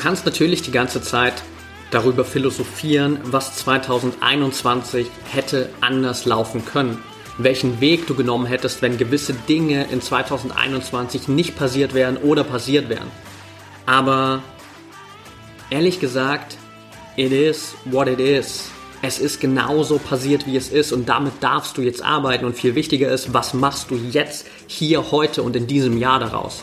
kannst natürlich die ganze Zeit darüber philosophieren, was 2021 hätte anders laufen können. Welchen Weg du genommen hättest, wenn gewisse Dinge in 2021 nicht passiert wären oder passiert wären. Aber ehrlich gesagt, it is what it is. Es ist genauso passiert, wie es ist und damit darfst du jetzt arbeiten und viel wichtiger ist, was machst du jetzt, hier, heute und in diesem Jahr daraus.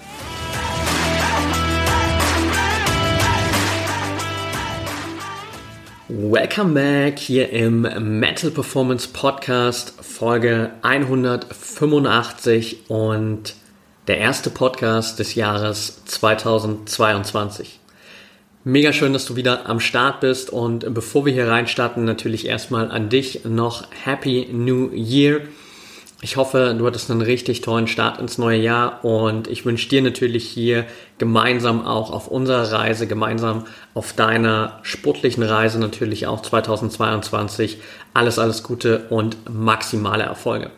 Welcome back hier im Mental Performance Podcast, Folge 185 und der erste Podcast des Jahres 2022. Mega schön, dass du wieder am Start bist und bevor wir hier reinstarten, natürlich erstmal an dich noch Happy New Year. Ich hoffe, du hattest einen richtig tollen Start ins neue Jahr und ich wünsche dir natürlich hier gemeinsam auch auf unserer Reise, gemeinsam auf deiner sportlichen Reise natürlich auch 2022 alles, alles Gute und maximale Erfolge.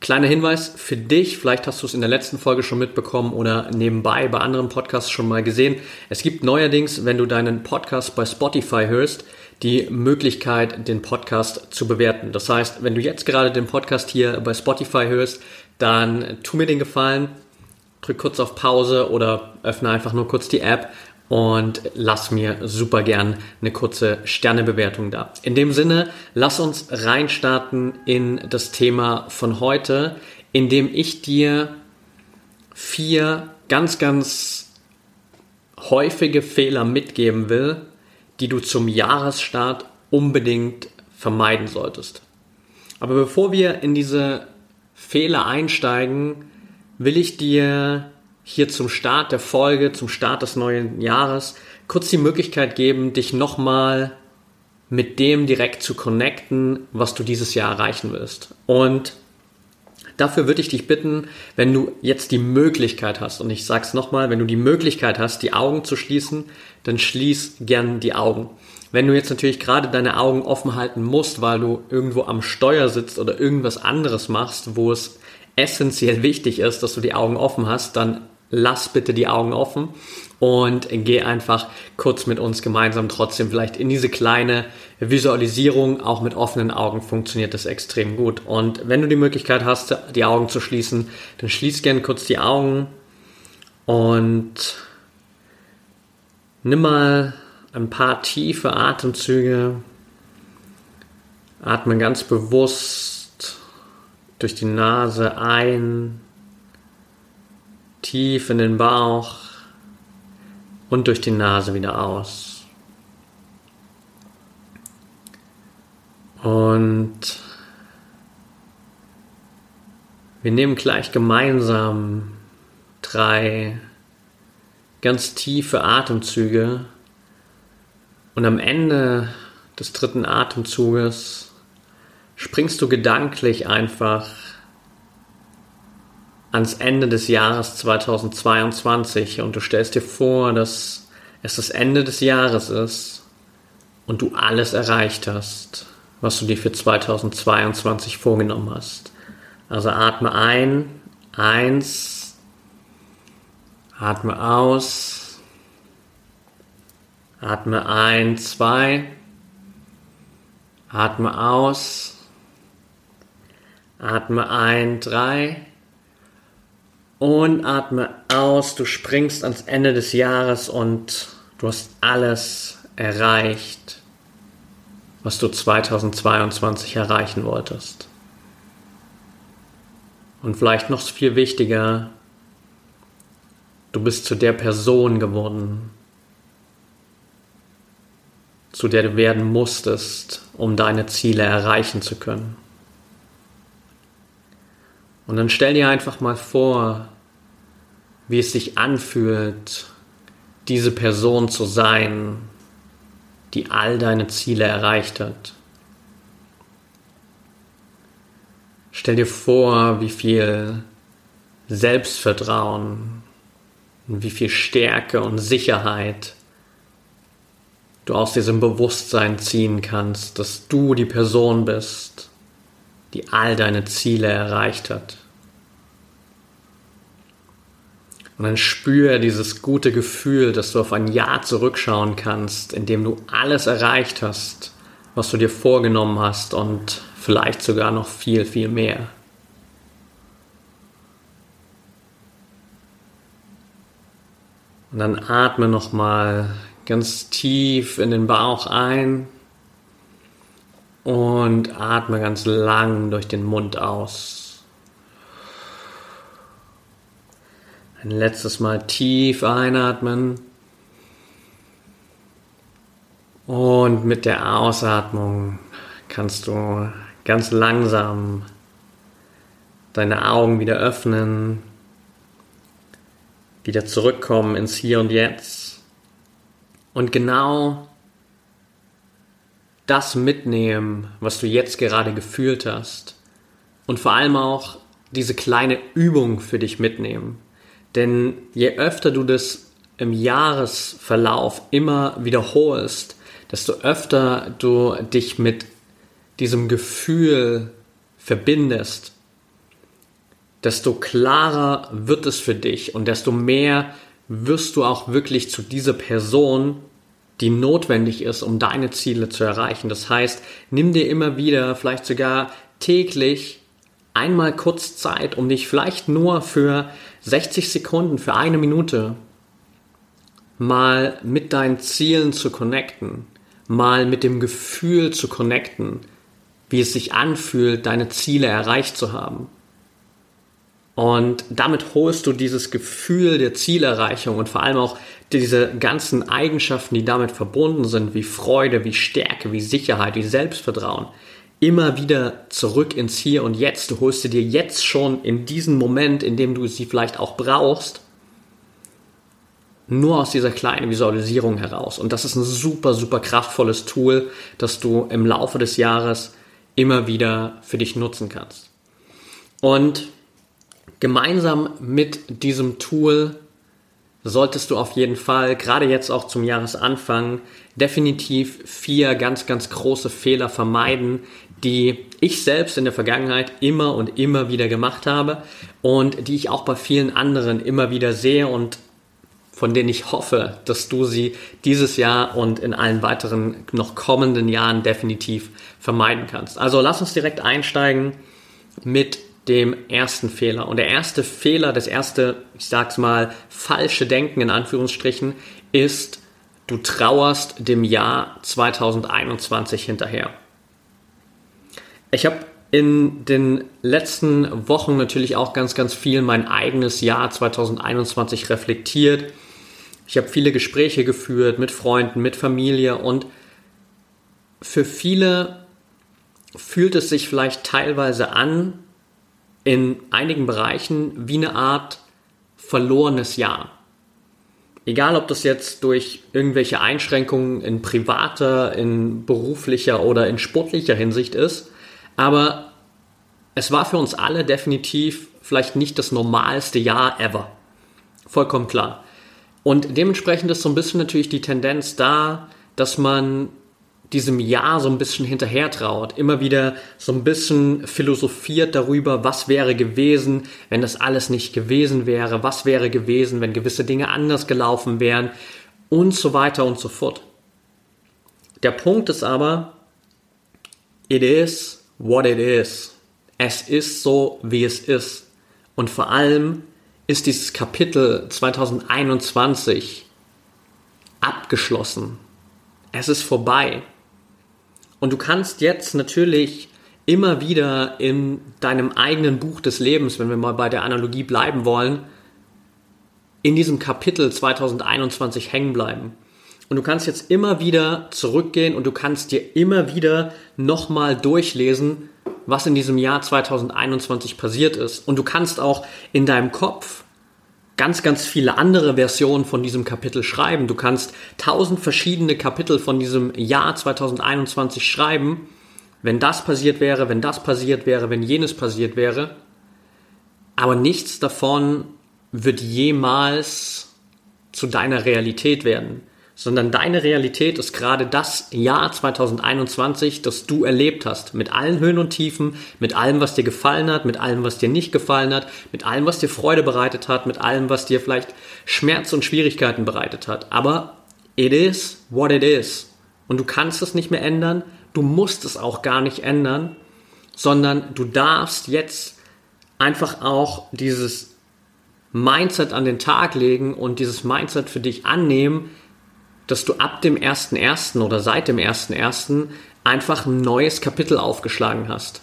Kleiner Hinweis für dich, vielleicht hast du es in der letzten Folge schon mitbekommen oder nebenbei bei anderen Podcasts schon mal gesehen. Es gibt neuerdings, wenn du deinen Podcast bei Spotify hörst, die Möglichkeit, den Podcast zu bewerten. Das heißt, wenn du jetzt gerade den Podcast hier bei Spotify hörst, dann tu mir den Gefallen, drück kurz auf Pause oder öffne einfach nur kurz die App und lass mir super gern eine kurze Sternebewertung da. In dem Sinne, lass uns reinstarten in das Thema von heute, indem ich dir vier ganz, ganz häufige Fehler mitgeben will, die du zum Jahresstart unbedingt vermeiden solltest. Aber bevor wir in diese Fehler einsteigen, will ich dir hier zum Start der Folge, zum Start des neuen Jahres kurz die Möglichkeit geben, dich nochmal mit dem direkt zu connecten, was du dieses Jahr erreichen willst. Und dafür würde ich dich bitten, wenn du jetzt die Möglichkeit hast, und ich sage es nochmal, wenn du die Möglichkeit hast, die Augen zu schließen, dann schließ gern die Augen. Wenn du jetzt natürlich gerade deine Augen offen halten musst, weil du irgendwo am Steuer sitzt oder irgendwas anderes machst, wo es essentiell wichtig ist, dass du die Augen offen hast, dann lass bitte die Augen offen und geh einfach kurz mit uns gemeinsam trotzdem vielleicht in diese kleine Visualisierung. Auch mit offenen Augen funktioniert das extrem gut. Und wenn du die Möglichkeit hast, die Augen zu schließen, dann schließ gerne kurz die Augen und nimm mal ein paar tiefe Atemzüge. Atme ganz bewusst durch die Nase ein tief in den Bauch und durch die Nase wieder aus. Und wir nehmen gleich gemeinsam drei ganz tiefe Atemzüge und am Ende des dritten Atemzuges springst du gedanklich einfach ans Ende des Jahres 2022 und du stellst dir vor, dass es das Ende des Jahres ist und du alles erreicht hast, was du dir für 2022 vorgenommen hast. Also atme ein, eins, atme aus, atme ein, zwei, atme aus, atme ein, drei, und atme aus, du springst ans Ende des Jahres und du hast alles erreicht, was du 2022 erreichen wolltest. Und vielleicht noch viel wichtiger, du bist zu der Person geworden, zu der du werden musstest, um deine Ziele erreichen zu können. Und dann stell dir einfach mal vor, wie es sich anfühlt, diese Person zu sein, die all deine Ziele erreicht hat. Stell dir vor, wie viel Selbstvertrauen, wie viel Stärke und Sicherheit du aus diesem Bewusstsein ziehen kannst, dass du die Person bist, die all deine Ziele erreicht hat. Und dann spüre dieses gute Gefühl, dass du auf ein Jahr zurückschauen kannst, in dem du alles erreicht hast, was du dir vorgenommen hast und vielleicht sogar noch viel, viel mehr. Und dann atme nochmal ganz tief in den Bauch ein und atme ganz lang durch den Mund aus. Ein letztes Mal tief einatmen. Und mit der Ausatmung kannst du ganz langsam deine Augen wieder öffnen, wieder zurückkommen ins Hier und Jetzt und genau das mitnehmen, was du jetzt gerade gefühlt hast. Und vor allem auch diese kleine Übung für dich mitnehmen. Denn je öfter du das im Jahresverlauf immer wiederholst, desto öfter du dich mit diesem Gefühl verbindest, desto klarer wird es für dich und desto mehr wirst du auch wirklich zu dieser Person, die notwendig ist, um deine Ziele zu erreichen. Das heißt, nimm dir immer wieder, vielleicht sogar täglich, einmal kurz Zeit, um dich vielleicht nur für 60 Sekunden, für eine Minute mal mit deinen Zielen zu connecten, mal mit dem Gefühl zu connecten, wie es sich anfühlt, deine Ziele erreicht zu haben. Und damit holst du dieses Gefühl der Zielerreichung und vor allem auch diese ganzen Eigenschaften, die damit verbunden sind, wie Freude, wie Stärke, wie Sicherheit, wie Selbstvertrauen, immer wieder zurück ins Hier und Jetzt. Du holst sie dir jetzt schon in diesen Moment, in dem du sie vielleicht auch brauchst, nur aus dieser kleinen Visualisierung heraus. Und das ist ein super, super kraftvolles Tool, das du im Laufe des Jahres immer wieder für dich nutzen kannst. Und Gemeinsam mit diesem Tool solltest du auf jeden Fall, gerade jetzt auch zum Jahresanfang, definitiv vier ganz, ganz große Fehler vermeiden, die ich selbst in der Vergangenheit immer und immer wieder gemacht habe und die ich auch bei vielen anderen immer wieder sehe und von denen ich hoffe, dass du sie dieses Jahr und in allen weiteren noch kommenden Jahren definitiv vermeiden kannst. Also lass uns direkt einsteigen mit dem ersten Fehler. Und der erste Fehler, das erste, ich sag's mal, falsche Denken in Anführungsstrichen, ist, du trauerst dem Jahr 2021 hinterher. Ich habe in den letzten Wochen natürlich auch ganz, ganz viel mein eigenes Jahr 2021 reflektiert. Ich habe viele Gespräche geführt mit Freunden, mit Familie und für viele fühlt es sich vielleicht teilweise an, in einigen Bereichen wie eine Art verlorenes Jahr. Egal, ob das jetzt durch irgendwelche Einschränkungen in privater, in beruflicher oder in sportlicher Hinsicht ist, aber es war für uns alle definitiv vielleicht nicht das normalste Jahr ever. Vollkommen klar. Und dementsprechend ist so ein bisschen natürlich die Tendenz da, dass man diesem Jahr so ein bisschen hinterher traut, immer wieder so ein bisschen philosophiert darüber, was wäre gewesen, wenn das alles nicht gewesen wäre, was wäre gewesen, wenn gewisse Dinge anders gelaufen wären und so weiter und so fort. Der Punkt ist aber, it is what it is. Es ist so, wie es ist. Und vor allem ist dieses Kapitel 2021 abgeschlossen. Es ist vorbei. Und du kannst jetzt natürlich immer wieder in deinem eigenen Buch des Lebens, wenn wir mal bei der Analogie bleiben wollen, in diesem Kapitel 2021 hängen bleiben. Und du kannst jetzt immer wieder zurückgehen und du kannst dir immer wieder nochmal durchlesen, was in diesem Jahr 2021 passiert ist. Und du kannst auch in deinem Kopf ganz, ganz viele andere Versionen von diesem Kapitel schreiben. Du kannst tausend verschiedene Kapitel von diesem Jahr 2021 schreiben wenn das passiert wäre, wenn das passiert wäre, wenn jenes passiert wäre. Aber nichts davon wird jemals zu deiner Realität werden, sondern deine Realität ist gerade das Jahr 2021, das du erlebt hast, mit allen Höhen und Tiefen, mit allem, was dir gefallen hat, mit allem, was dir nicht gefallen hat, mit allem, was dir Freude bereitet hat, mit allem, was dir vielleicht Schmerz und Schwierigkeiten bereitet hat. Aber it is what it is. Und du kannst es nicht mehr ändern, du musst es auch gar nicht ändern, sondern du darfst jetzt einfach auch dieses Mindset an den Tag legen und dieses Mindset für dich annehmen, dass du ab dem 1.1. oder seit dem 1.1. einfach ein neues Kapitel aufgeschlagen hast.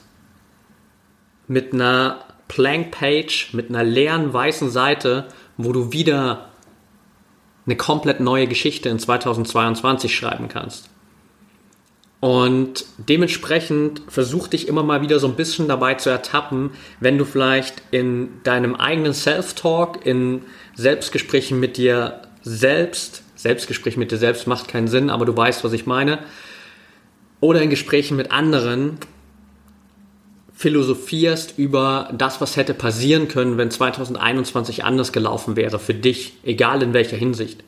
Mit einer Blank Page, mit einer leeren weißen Seite, wo du wieder eine komplett neue Geschichte in 2022 schreiben kannst. Und dementsprechend versuch dich immer mal wieder so ein bisschen dabei zu ertappen, wenn du vielleicht in deinem eigenen Self-Talk, in Selbstgesprächen mit dir selbst, Selbstgespräch mit dir selbst macht keinen Sinn, aber du weißt, was ich meine, oder in Gesprächen mit anderen philosophierst über das, was hätte passieren können, wenn 2021 anders gelaufen wäre für dich, egal in welcher Hinsicht.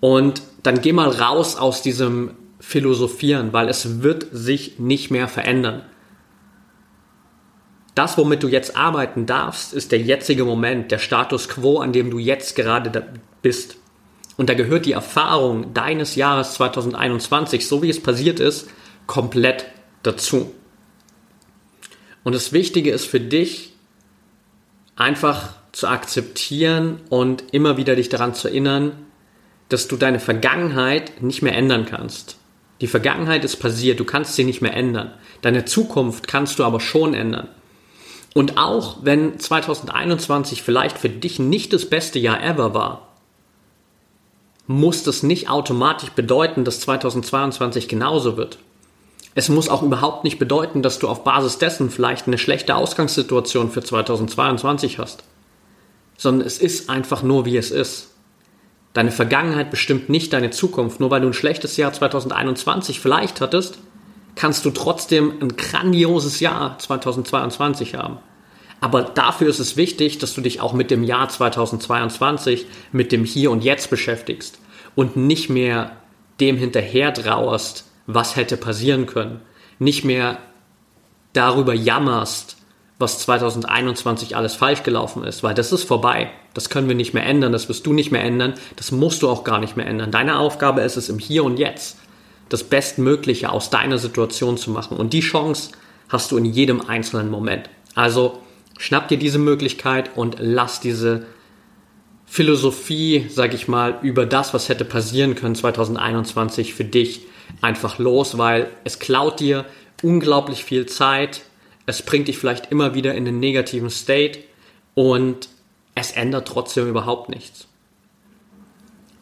Und dann geh mal raus aus diesem philosophieren, weil es wird sich nicht mehr verändern. Das, womit du jetzt arbeiten darfst, ist der jetzige Moment, der Status quo, an dem du jetzt gerade bist. Und da gehört die Erfahrung deines Jahres 2021, so wie es passiert ist, komplett dazu. Und das Wichtige ist für dich, einfach zu akzeptieren und immer wieder dich daran zu erinnern, dass du deine Vergangenheit nicht mehr ändern kannst. Die Vergangenheit ist passiert, du kannst sie nicht mehr ändern. Deine Zukunft kannst du aber schon ändern. Und auch wenn 2021 vielleicht für dich nicht das beste Jahr ever war, muss das nicht automatisch bedeuten, dass 2022 genauso wird. Es muss auch überhaupt nicht bedeuten, dass du auf Basis dessen vielleicht eine schlechte Ausgangssituation für 2022 hast. Sondern es ist einfach nur, wie es ist. Deine Vergangenheit bestimmt nicht deine Zukunft. Nur weil du ein schlechtes Jahr 2021 vielleicht hattest, kannst du trotzdem ein grandioses Jahr 2022 haben. Aber dafür ist es wichtig, dass du dich auch mit dem Jahr 2022, mit dem Hier und Jetzt beschäftigst und nicht mehr dem hinterher trauerst, was hätte passieren können. Nicht mehr darüber jammerst, was 2021 alles falsch gelaufen ist, weil das ist vorbei. Das können wir nicht mehr ändern, das wirst du nicht mehr ändern, das musst du auch gar nicht mehr ändern. Deine Aufgabe ist es im Hier und Jetzt, das Bestmögliche aus deiner Situation zu machen. Und die Chance hast du in jedem einzelnen Moment. Also schnapp dir diese Möglichkeit und lass diese Philosophie, sag ich mal, über das, was hätte passieren können 2021 für dich einfach los, weil es klaut dir unglaublich viel Zeit, es bringt dich vielleicht immer wieder in den negativen State und es ändert trotzdem überhaupt nichts.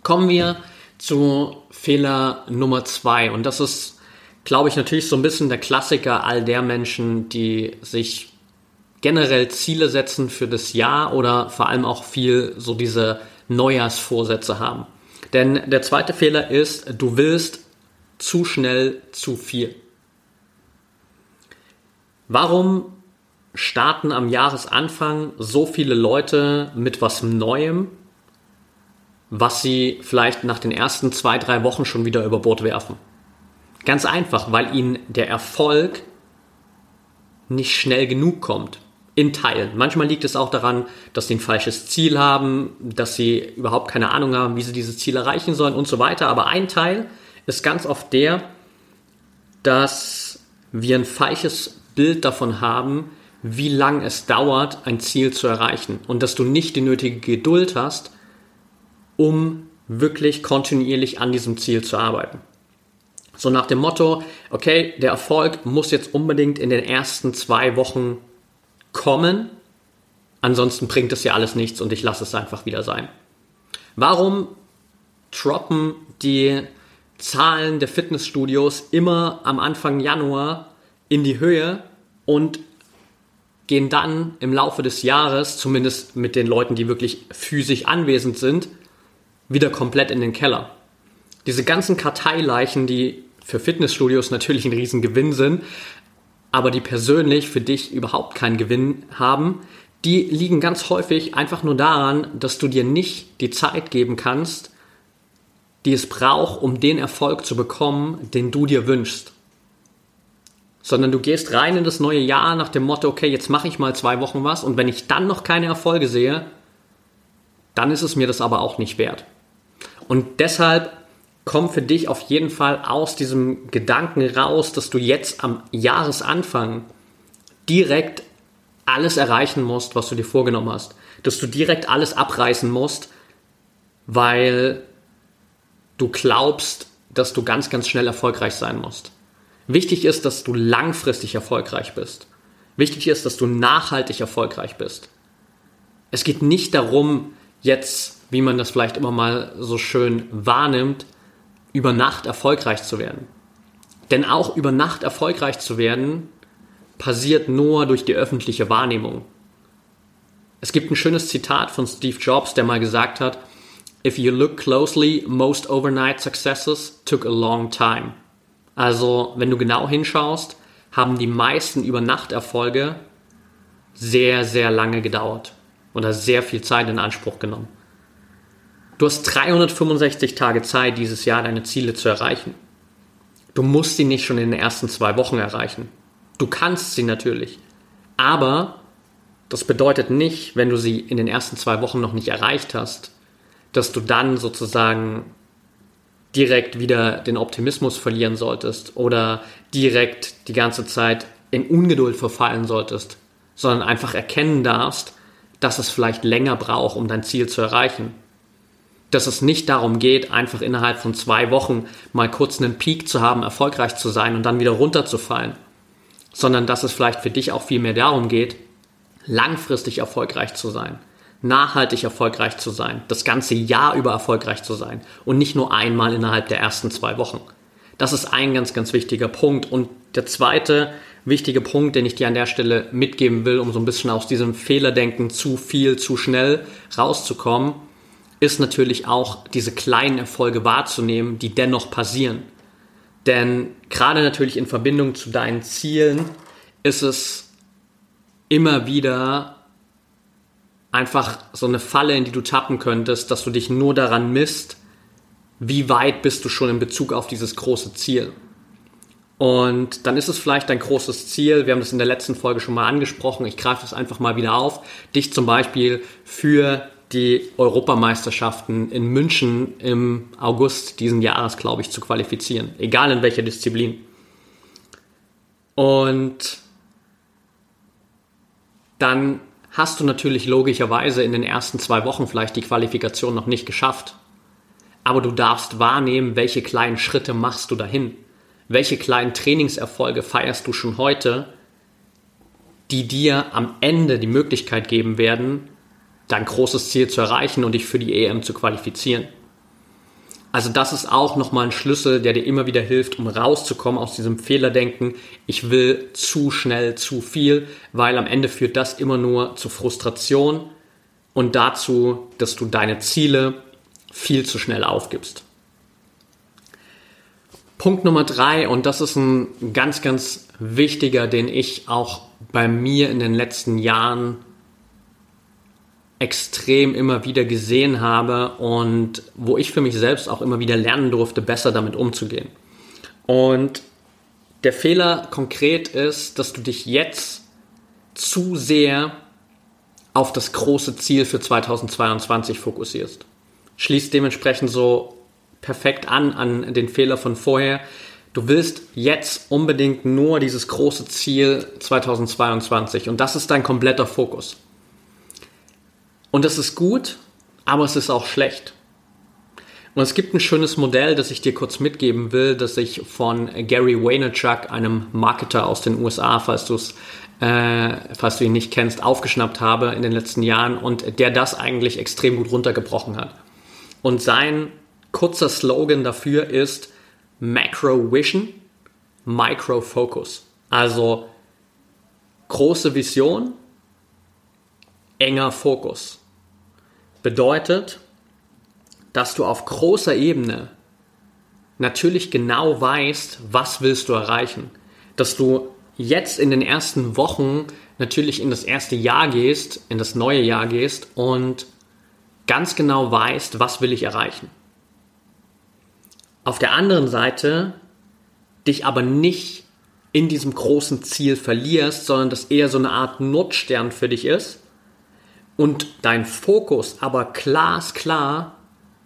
Kommen wir zu Fehler Nummer zwei und das ist, glaube ich, natürlich so ein bisschen der Klassiker all der Menschen, die sich generell Ziele setzen für das Jahr oder vor allem auch viel so diese Neujahrsvorsätze haben. Denn der zweite Fehler ist, du willst zu schnell zu viel. Warum starten am Jahresanfang so viele Leute mit was Neuem, was sie vielleicht nach den ersten zwei, drei Wochen schon wieder über Bord werfen? Ganz einfach, weil ihnen der Erfolg nicht schnell genug kommt. In Teilen. Manchmal liegt es auch daran, dass sie ein falsches Ziel haben, dass sie überhaupt keine Ahnung haben, wie sie dieses Ziel erreichen sollen und so weiter. Aber ein Teil ist ganz oft der, dass wir ein falsches Bild davon haben, wie lang es dauert, ein Ziel zu erreichen und dass du nicht die nötige Geduld hast, um wirklich kontinuierlich an diesem Ziel zu arbeiten. So nach dem Motto, okay, der Erfolg muss jetzt unbedingt in den ersten zwei Wochen kommen, ansonsten bringt es ja alles nichts und ich lasse es einfach wieder sein. Warum droppen die Zahlen der Fitnessstudios immer am Anfang Januar in die Höhe und gehen dann im Laufe des Jahres, zumindest mit den Leuten, die wirklich physisch anwesend sind, wieder komplett in den Keller. Diese ganzen Karteileichen, die für Fitnessstudios natürlich ein Riesengewinn sind, aber die persönlich für dich überhaupt keinen Gewinn haben, die liegen ganz häufig einfach nur daran, dass du dir nicht die Zeit geben kannst, die es braucht, um den Erfolg zu bekommen, den du dir wünschst. Sondern du gehst rein in das neue Jahr nach dem Motto, okay, jetzt mache ich mal zwei Wochen was und wenn ich dann noch keine Erfolge sehe, dann ist es mir das aber auch nicht wert. Und deshalb komm für dich auf jeden Fall aus diesem Gedanken raus, dass du jetzt am Jahresanfang direkt alles erreichen musst, was du dir vorgenommen hast. Dass du direkt alles abreißen musst, weil du glaubst, dass du ganz, ganz schnell erfolgreich sein musst. Wichtig ist, dass du langfristig erfolgreich bist. Wichtig ist, dass du nachhaltig erfolgreich bist. Es geht nicht darum, jetzt, wie man das vielleicht immer mal so schön wahrnimmt, über Nacht erfolgreich zu werden. Denn auch über Nacht erfolgreich zu werden, passiert nur durch die öffentliche Wahrnehmung. Es gibt ein schönes Zitat von Steve Jobs, der mal gesagt hat, If you look closely, most overnight successes took a long time. Also, wenn du genau hinschaust, haben die meisten Übernachterfolge sehr, sehr lange gedauert oder sehr viel Zeit in Anspruch genommen. Du hast 365 Tage Zeit, dieses Jahr deine Ziele zu erreichen. Du musst sie nicht schon in den ersten zwei Wochen erreichen. Du kannst sie natürlich. Aber das bedeutet nicht, wenn du sie in den ersten zwei Wochen noch nicht erreicht hast, dass du dann sozusagen direkt wieder den Optimismus verlieren solltest oder direkt die ganze Zeit in Ungeduld verfallen solltest, sondern einfach erkennen darfst, dass es vielleicht länger braucht, um dein Ziel zu erreichen. Dass es nicht darum geht, einfach innerhalb von zwei Wochen mal kurz einen Peak zu haben, erfolgreich zu sein und dann wieder runterzufallen, sondern dass es vielleicht für dich auch viel mehr darum geht, langfristig erfolgreich zu sein nachhaltig erfolgreich zu sein, das ganze Jahr über erfolgreich zu sein und nicht nur einmal innerhalb der ersten zwei Wochen. Das ist ein ganz, ganz wichtiger Punkt. Und der zweite wichtige Punkt, den ich dir an der Stelle mitgeben will, um so ein bisschen aus diesem Fehlerdenken zu viel, zu schnell rauszukommen, ist natürlich auch diese kleinen Erfolge wahrzunehmen, die dennoch passieren. Denn gerade natürlich in Verbindung zu deinen Zielen ist es immer wieder einfach so eine Falle, in die du tappen könntest, dass du dich nur daran misst, wie weit bist du schon in Bezug auf dieses große Ziel. Und dann ist es vielleicht dein großes Ziel, wir haben das in der letzten Folge schon mal angesprochen, ich greife das einfach mal wieder auf, dich zum Beispiel für die Europameisterschaften in München im August diesen Jahres, glaube ich, zu qualifizieren, egal in welcher Disziplin. Und dann hast du natürlich logischerweise in den ersten zwei Wochen vielleicht die Qualifikation noch nicht geschafft. Aber du darfst wahrnehmen, welche kleinen Schritte machst du dahin. Welche kleinen Trainingserfolge feierst du schon heute, die dir am Ende die Möglichkeit geben werden, dein großes Ziel zu erreichen und dich für die EM zu qualifizieren. Also das ist auch nochmal ein Schlüssel, der dir immer wieder hilft, um rauszukommen aus diesem Fehlerdenken. Ich will zu schnell zu viel, weil am Ende führt das immer nur zu Frustration und dazu, dass du deine Ziele viel zu schnell aufgibst. Punkt Nummer drei, und das ist ein ganz, ganz wichtiger, den ich auch bei mir in den letzten Jahren extrem immer wieder gesehen habe und wo ich für mich selbst auch immer wieder lernen durfte, besser damit umzugehen. Und der Fehler konkret ist, dass du dich jetzt zu sehr auf das große Ziel für 2022 fokussierst. Schließt dementsprechend so perfekt an an den Fehler von vorher. Du willst jetzt unbedingt nur dieses große Ziel 2022 und das ist dein kompletter Fokus. Und das ist gut, aber es ist auch schlecht. Und es gibt ein schönes Modell, das ich dir kurz mitgeben will, das ich von Gary Vaynerchuk, einem Marketer aus den USA, falls du es äh, falls du ihn nicht kennst, aufgeschnappt habe in den letzten Jahren und der das eigentlich extrem gut runtergebrochen hat. Und sein kurzer Slogan dafür ist Macro Vision, Micro Focus. Also große Vision, enger Fokus bedeutet, dass du auf großer Ebene natürlich genau weißt, was willst du erreichen. Dass du jetzt in den ersten Wochen natürlich in das erste Jahr gehst, in das neue Jahr gehst und ganz genau weißt, was will ich erreichen. Auf der anderen Seite dich aber nicht in diesem großen Ziel verlierst, sondern das eher so eine Art Notstern für dich ist und dein Fokus aber glasklar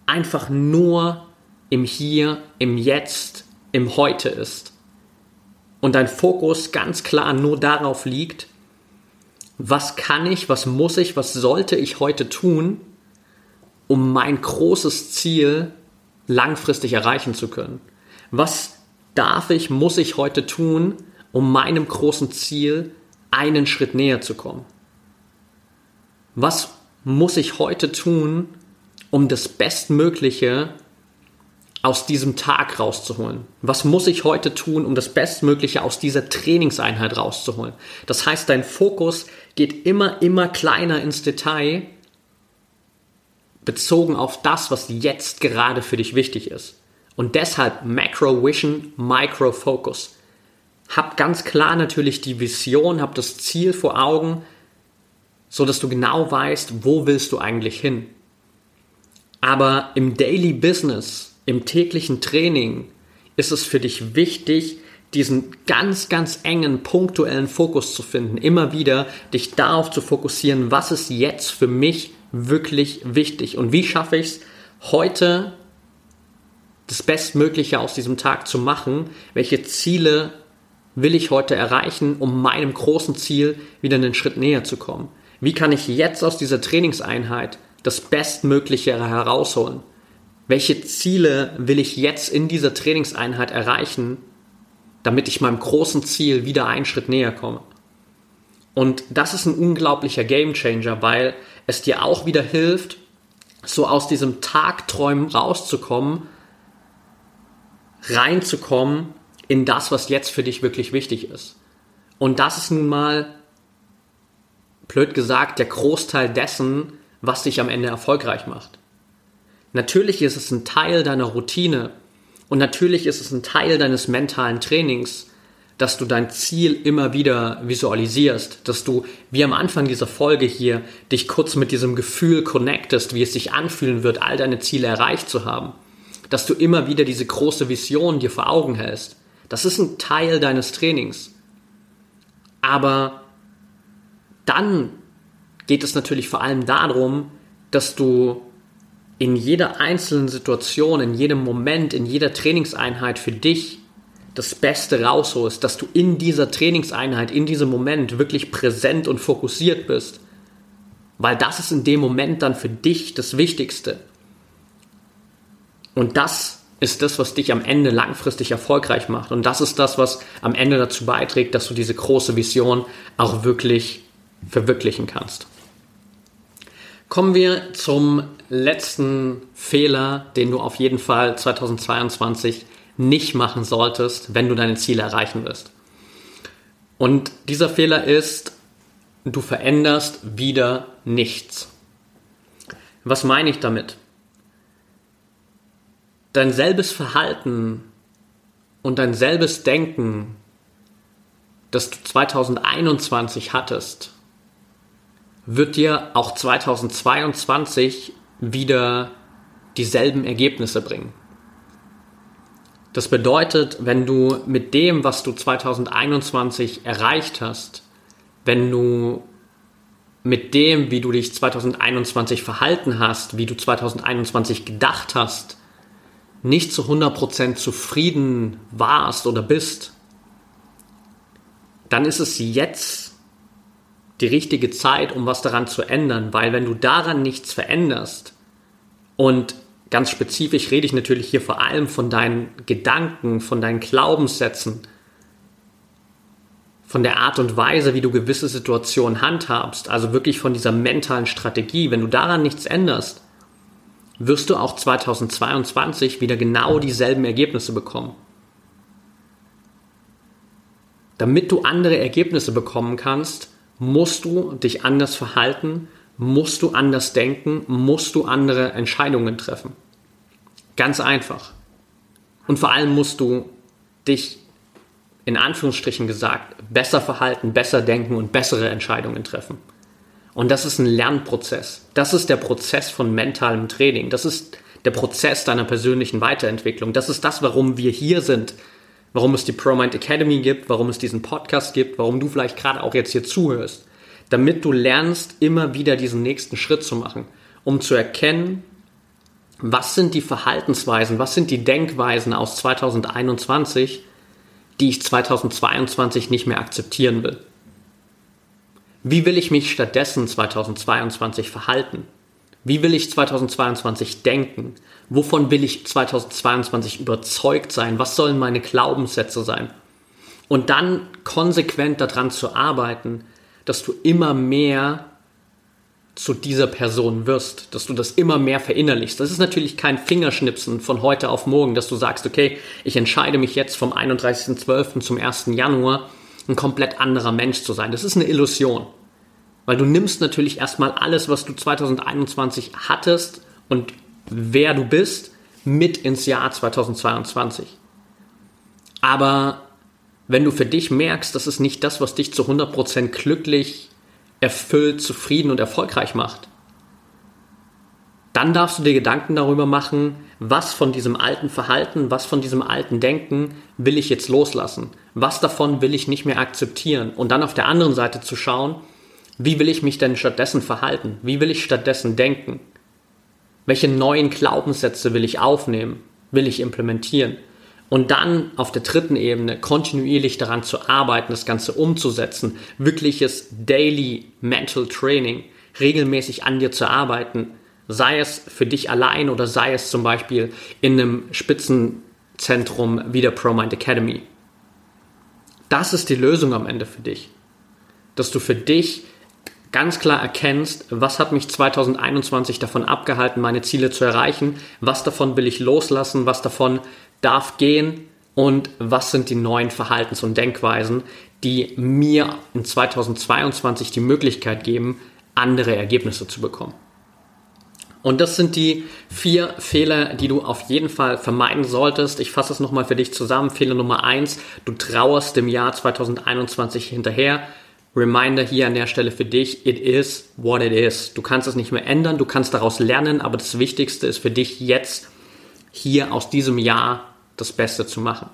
einfach nur im Hier, im Jetzt, im Heute ist. Und dein Fokus ganz klar nur darauf liegt, was kann ich, was muss ich, was sollte ich heute tun, um mein großes Ziel langfristig erreichen zu können. Was darf ich, muss ich heute tun, um meinem großen Ziel einen Schritt näher zu kommen? Was muss ich heute tun, um das Bestmögliche aus diesem Tag rauszuholen? Was muss ich heute tun, um das Bestmögliche aus dieser Trainingseinheit rauszuholen? Das heißt, dein Fokus geht immer, immer kleiner ins Detail, bezogen auf das, was jetzt gerade für dich wichtig ist. Und deshalb Macro Vision, Micro Focus. Hab ganz klar natürlich die Vision, hab das Ziel vor Augen, so dass du genau weißt, wo willst du eigentlich hin. Aber im Daily Business, im täglichen Training ist es für dich wichtig, diesen ganz, ganz engen, punktuellen Fokus zu finden. Immer wieder dich darauf zu fokussieren, was ist jetzt für mich wirklich wichtig und wie schaffe ich es heute das Bestmögliche aus diesem Tag zu machen? Welche Ziele will ich heute erreichen, um meinem großen Ziel wieder einen Schritt näher zu kommen? Wie kann ich jetzt aus dieser Trainingseinheit das Bestmögliche herausholen? Welche Ziele will ich jetzt in dieser Trainingseinheit erreichen, damit ich meinem großen Ziel wieder einen Schritt näher komme? Und das ist ein unglaublicher Gamechanger, weil es dir auch wieder hilft, so aus diesem Tagträumen rauszukommen, reinzukommen in das, was jetzt für dich wirklich wichtig ist. Und das ist nun mal blöd gesagt, der Großteil dessen, was dich am Ende erfolgreich macht. Natürlich ist es ein Teil deiner Routine und natürlich ist es ein Teil deines mentalen Trainings, dass du dein Ziel immer wieder visualisierst, dass du, wie am Anfang dieser Folge hier, dich kurz mit diesem Gefühl connectest, wie es sich anfühlen wird, all deine Ziele erreicht zu haben, dass du immer wieder diese große Vision dir vor Augen hältst. Das ist ein Teil deines Trainings. Aber dann geht es natürlich vor allem darum, dass du in jeder einzelnen Situation, in jedem Moment, in jeder Trainingseinheit für dich das Beste rausholst, dass du in dieser Trainingseinheit, in diesem Moment wirklich präsent und fokussiert bist. Weil das ist in dem Moment dann für dich das Wichtigste. Und das ist das, was dich am Ende langfristig erfolgreich macht. Und das ist das, was am Ende dazu beiträgt, dass du diese große Vision auch wirklich verwirklichen kannst. Kommen wir zum letzten Fehler, den du auf jeden Fall 2022 nicht machen solltest, wenn du deine Ziele erreichen willst. Und dieser Fehler ist, du veränderst wieder nichts. Was meine ich damit? Dein selbes Verhalten und dein selbes Denken, das du 2021 hattest, wird dir auch 2022 wieder dieselben Ergebnisse bringen. Das bedeutet, wenn du mit dem, was du 2021 erreicht hast, wenn du mit dem, wie du dich 2021 verhalten hast, wie du 2021 gedacht hast, nicht zu 100% zufrieden warst oder bist, dann ist es jetzt die richtige Zeit, um was daran zu ändern, weil wenn du daran nichts veränderst und ganz spezifisch rede ich natürlich hier vor allem von deinen Gedanken, von deinen Glaubenssätzen, von der Art und Weise, wie du gewisse Situationen handhabst, also wirklich von dieser mentalen Strategie, wenn du daran nichts änderst, wirst du auch 2022 wieder genau dieselben Ergebnisse bekommen. Damit du andere Ergebnisse bekommen kannst, musst du dich anders verhalten, musst du anders denken, musst du andere Entscheidungen treffen. Ganz einfach. Und vor allem musst du dich in Anführungsstrichen gesagt, besser verhalten, besser denken und bessere Entscheidungen treffen. Und das ist ein Lernprozess. Das ist der Prozess von mentalem Training. Das ist der Prozess deiner persönlichen Weiterentwicklung. Das ist das, warum wir hier sind. Warum es die ProMind Academy gibt, warum es diesen Podcast gibt, warum du vielleicht gerade auch jetzt hier zuhörst. Damit du lernst, immer wieder diesen nächsten Schritt zu machen, um zu erkennen, was sind die Verhaltensweisen, was sind die Denkweisen aus 2021, die ich 2022 nicht mehr akzeptieren will. Wie will ich mich stattdessen 2022 verhalten? Wie will ich 2022 denken? Wovon will ich 2022 überzeugt sein? Was sollen meine Glaubenssätze sein? Und dann konsequent daran zu arbeiten, dass du immer mehr zu dieser Person wirst, dass du das immer mehr verinnerlichst. Das ist natürlich kein Fingerschnipsen von heute auf morgen, dass du sagst, okay, ich entscheide mich jetzt vom 31.12. zum 1. Januar ein komplett anderer Mensch zu sein. Das ist eine Illusion. Weil du nimmst natürlich erstmal alles, was du 2021 hattest und wer du bist, mit ins Jahr 2022. Aber wenn du für dich merkst, das ist nicht das, was dich zu 100% glücklich, erfüllt, zufrieden und erfolgreich macht, dann darfst du dir Gedanken darüber machen, was von diesem alten Verhalten, was von diesem alten Denken will ich jetzt loslassen? Was davon will ich nicht mehr akzeptieren? Und dann auf der anderen Seite zu schauen, wie will ich mich denn stattdessen verhalten? Wie will ich stattdessen denken? Welche neuen Glaubenssätze will ich aufnehmen? Will ich implementieren? Und dann auf der dritten Ebene kontinuierlich daran zu arbeiten, das Ganze umzusetzen, wirkliches Daily Mental Training, regelmäßig an dir zu arbeiten, sei es für dich allein oder sei es zum Beispiel in einem Spitzenzentrum wie der ProMind Academy. Das ist die Lösung am Ende für dich. Dass du für dich ganz klar erkennst, was hat mich 2021 davon abgehalten, meine Ziele zu erreichen, was davon will ich loslassen, was davon darf gehen und was sind die neuen Verhaltens- und Denkweisen, die mir in 2022 die Möglichkeit geben, andere Ergebnisse zu bekommen. Und das sind die vier Fehler, die du auf jeden Fall vermeiden solltest. Ich fasse es nochmal für dich zusammen. Fehler Nummer eins, du trauerst dem Jahr 2021 hinterher. Reminder hier an der Stelle für dich, it is what it is. Du kannst es nicht mehr ändern, du kannst daraus lernen, aber das Wichtigste ist für dich jetzt hier aus diesem Jahr das Beste zu machen.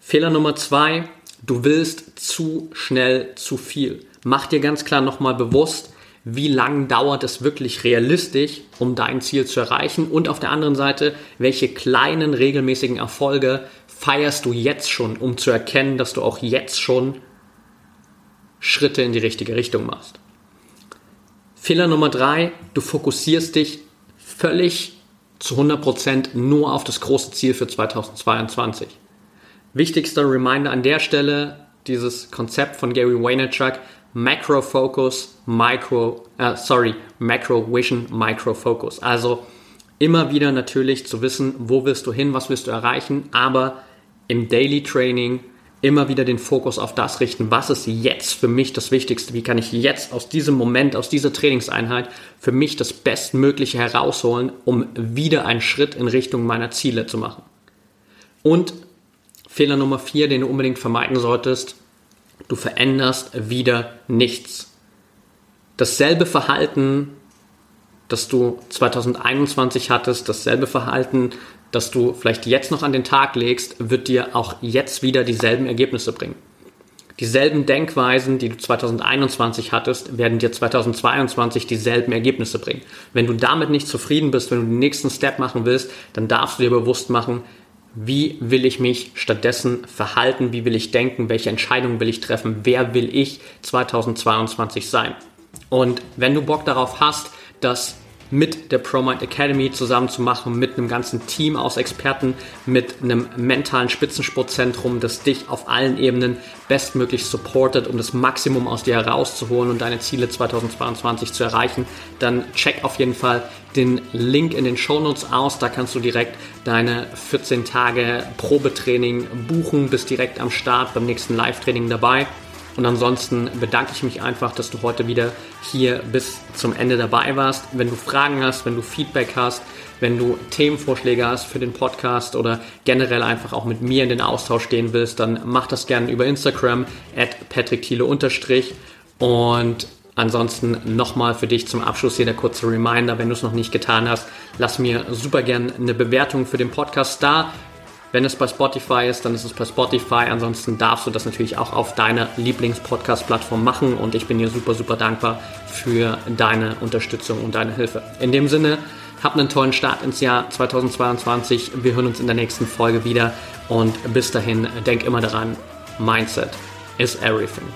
Fehler Nummer zwei, du willst zu schnell zu viel. Mach dir ganz klar nochmal bewusst, wie lang dauert es wirklich realistisch, um dein Ziel zu erreichen und auf der anderen Seite, welche kleinen regelmäßigen Erfolge feierst du jetzt schon, um zu erkennen, dass du auch jetzt schon Schritte in die richtige Richtung machst. Fehler Nummer drei, du fokussierst dich völlig zu 100% nur auf das große Ziel für 2022. Wichtigster Reminder an der Stelle, dieses Konzept von Gary Vaynerchuk, Macro Focus, Micro, äh, sorry, Macro Vision, Micro Focus. Also immer wieder natürlich zu wissen, wo willst du hin, was willst du erreichen, aber im Daily Training immer wieder den Fokus auf das richten, was ist jetzt für mich das Wichtigste, wie kann ich jetzt aus diesem Moment, aus dieser Trainingseinheit für mich das Bestmögliche herausholen, um wieder einen Schritt in Richtung meiner Ziele zu machen. Und Fehler Nummer vier, den du unbedingt vermeiden solltest, du veränderst wieder nichts. Dasselbe Verhalten, das du 2021 hattest, dasselbe Verhalten, das du vielleicht jetzt noch an den Tag legst, wird dir auch jetzt wieder dieselben Ergebnisse bringen. Dieselben Denkweisen, die du 2021 hattest, werden dir 2022 dieselben Ergebnisse bringen. Wenn du damit nicht zufrieden bist, wenn du den nächsten Step machen willst, dann darfst du dir bewusst machen, wie will ich mich stattdessen verhalten, wie will ich denken, welche Entscheidungen will ich treffen, wer will ich 2022 sein. Und wenn du Bock darauf hast, dass mit der ProMind Academy zusammen zu machen, mit einem ganzen Team aus Experten, mit einem mentalen Spitzensportzentrum, das dich auf allen Ebenen bestmöglich supportet, um das Maximum aus dir herauszuholen und deine Ziele 2022 zu erreichen, dann check auf jeden Fall den Link in den Show Notes aus. Da kannst du direkt deine 14 Tage Probetraining buchen, bist direkt am Start beim nächsten Live-Training dabei. Und ansonsten bedanke ich mich einfach, dass du heute wieder hier bis zum Ende dabei warst. Wenn du Fragen hast, wenn du Feedback hast, wenn du Themenvorschläge hast für den Podcast oder generell einfach auch mit mir in den Austausch gehen willst, dann mach das gerne über Instagram at patrickthiele und Ansonsten nochmal für dich zum Abschluss hier der kurze Reminder, wenn du es noch nicht getan hast, lass mir super gerne eine Bewertung für den Podcast da. Wenn es bei Spotify ist, dann ist es bei Spotify. Ansonsten darfst du das natürlich auch auf deiner Lieblings-Podcast-Plattform machen und ich bin dir super, super dankbar für deine Unterstützung und deine Hilfe. In dem Sinne, hab einen tollen Start ins Jahr 2022. Wir hören uns in der nächsten Folge wieder und bis dahin, denk immer daran, Mindset is everything.